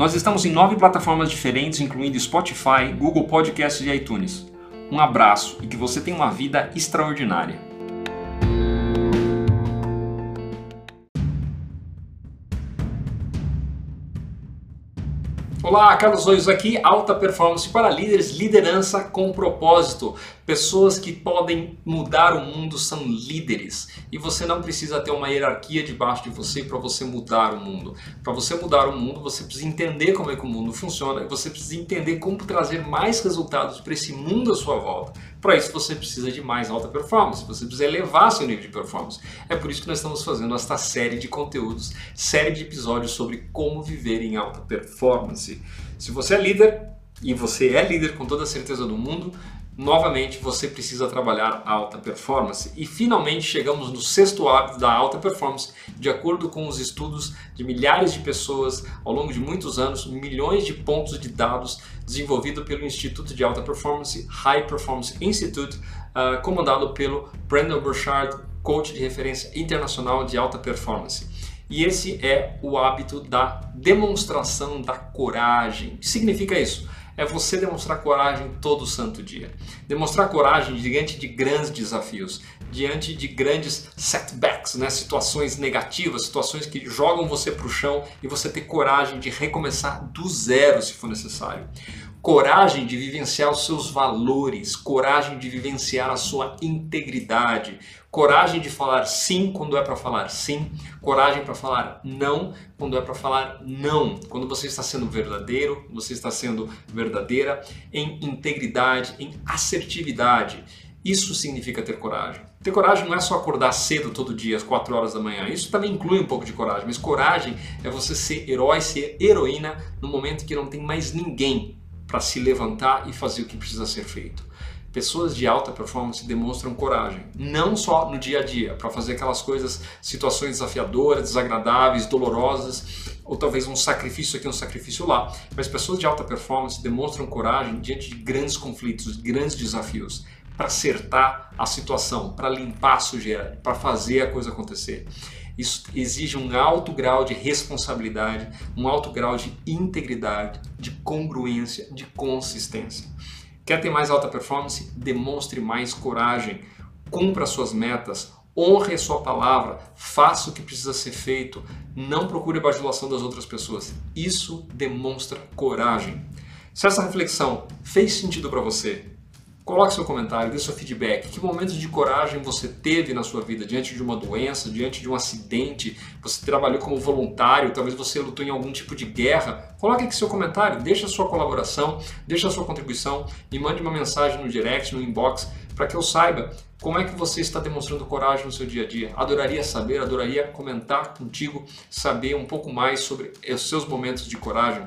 Nós estamos em nove plataformas diferentes, incluindo Spotify, Google Podcasts e iTunes. Um abraço e que você tenha uma vida extraordinária. Olá, Carlos Oios aqui, alta performance para líderes, liderança com propósito. Pessoas que podem mudar o mundo são líderes e você não precisa ter uma hierarquia debaixo de você para você mudar o mundo. Para você mudar o mundo, você precisa entender como é que o mundo funciona, você precisa entender como trazer mais resultados para esse mundo à sua volta. Para isso você precisa de mais alta performance, você precisa elevar seu nível de performance. É por isso que nós estamos fazendo esta série de conteúdos, série de episódios sobre como viver em alta performance. Se você é líder, e você é líder com toda a certeza do mundo, novamente você precisa trabalhar alta performance. E finalmente chegamos no sexto hábito da alta performance, de acordo com os estudos de milhares de pessoas ao longo de muitos anos, milhões de pontos de dados desenvolvido pelo Instituto de Alta Performance, High Performance Institute, uh, comandado pelo Brandon Burchard, coach de referência internacional de alta performance. E esse é o hábito da demonstração da coragem. O que significa isso? É você demonstrar coragem todo santo dia. Demonstrar coragem diante de grandes desafios, diante de grandes setbacks, né? situações negativas, situações que jogam você para o chão e você ter coragem de recomeçar do zero se for necessário coragem de vivenciar os seus valores, coragem de vivenciar a sua integridade, coragem de falar sim quando é para falar sim, coragem para falar não quando é para falar não. Quando você está sendo verdadeiro, você está sendo verdadeira em integridade, em assertividade. Isso significa ter coragem. Ter coragem não é só acordar cedo todo dia, às 4 horas da manhã. Isso também inclui um pouco de coragem, mas coragem é você ser herói, ser heroína no momento que não tem mais ninguém para se levantar e fazer o que precisa ser feito. Pessoas de alta performance demonstram coragem, não só no dia a dia, para fazer aquelas coisas, situações desafiadoras, desagradáveis, dolorosas, ou talvez um sacrifício aqui, um sacrifício lá, mas pessoas de alta performance demonstram coragem diante de grandes conflitos, grandes desafios, para acertar a situação, para limpar a sujeira, para fazer a coisa acontecer. Isso exige um alto grau de responsabilidade, um alto grau de integridade, de congruência, de consistência. Quer ter mais alta performance? Demonstre mais coragem, cumpra suas metas, honre a sua palavra, faça o que precisa ser feito, não procure a bajulação das outras pessoas. Isso demonstra coragem. Se essa reflexão fez sentido para você, Coloque seu comentário, dê seu feedback. Que momentos de coragem você teve na sua vida diante de uma doença, diante de um acidente? Você trabalhou como voluntário, talvez você lutou em algum tipo de guerra. Coloque aqui seu comentário, deixe a sua colaboração, deixe a sua contribuição e mande uma mensagem no direct, no inbox, para que eu saiba como é que você está demonstrando coragem no seu dia a dia. Adoraria saber, adoraria comentar contigo, saber um pouco mais sobre os seus momentos de coragem.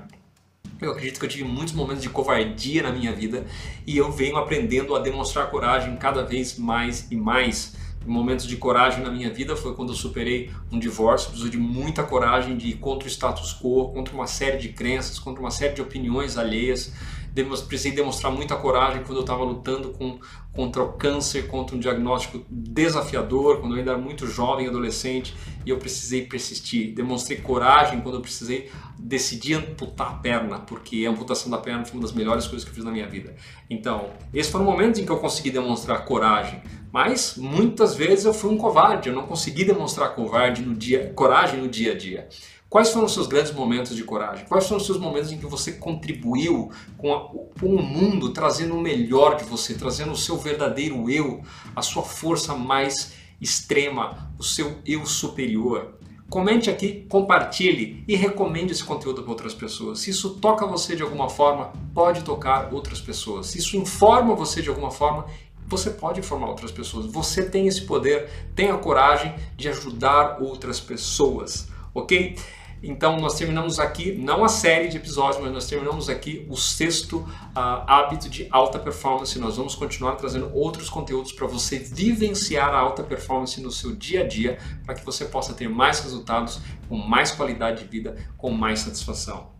Eu acredito que eu tive muitos momentos de covardia na minha vida e eu venho aprendendo a demonstrar coragem cada vez mais e mais. Momentos de coragem na minha vida foi quando eu superei um divórcio, preciso de muita coragem de ir contra o status quo, contra uma série de crenças, contra uma série de opiniões alheias precisei demonstrar muita coragem quando eu estava lutando com, contra o câncer, contra um diagnóstico desafiador, quando eu ainda era muito jovem, adolescente, e eu precisei persistir. Demonstrei coragem quando eu precisei decidir amputar a perna, porque a amputação da perna foi uma das melhores coisas que eu fiz na minha vida. Então, esses foram momentos em que eu consegui demonstrar coragem, mas muitas vezes eu fui um covarde, eu não consegui demonstrar covarde no dia, coragem no dia a dia. Quais foram os seus grandes momentos de coragem? Quais foram os seus momentos em que você contribuiu com, a, com o mundo, trazendo o melhor de você, trazendo o seu verdadeiro eu, a sua força mais extrema, o seu eu superior? Comente aqui, compartilhe e recomende esse conteúdo para outras pessoas. Se isso toca você de alguma forma, pode tocar outras pessoas. Se isso informa você de alguma forma, você pode informar outras pessoas. Você tem esse poder, tem a coragem de ajudar outras pessoas, ok? Então nós terminamos aqui, não a série de episódios, mas nós terminamos aqui o sexto uh, hábito de alta performance. Nós vamos continuar trazendo outros conteúdos para você vivenciar a alta performance no seu dia a dia, para que você possa ter mais resultados, com mais qualidade de vida, com mais satisfação.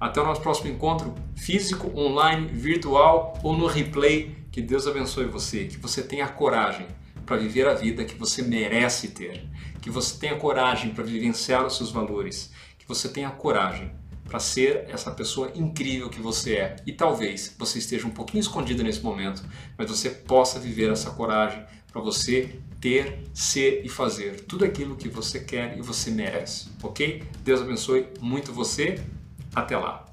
Até o nosso próximo encontro, físico, online, virtual ou no replay. Que Deus abençoe você, que você tenha coragem para viver a vida que você merece ter, que você tenha coragem para vivenciar os seus valores, que você tenha coragem para ser essa pessoa incrível que você é. E talvez você esteja um pouquinho escondido nesse momento, mas você possa viver essa coragem para você ter, ser e fazer tudo aquilo que você quer e você merece, ok? Deus abençoe muito você. Até lá!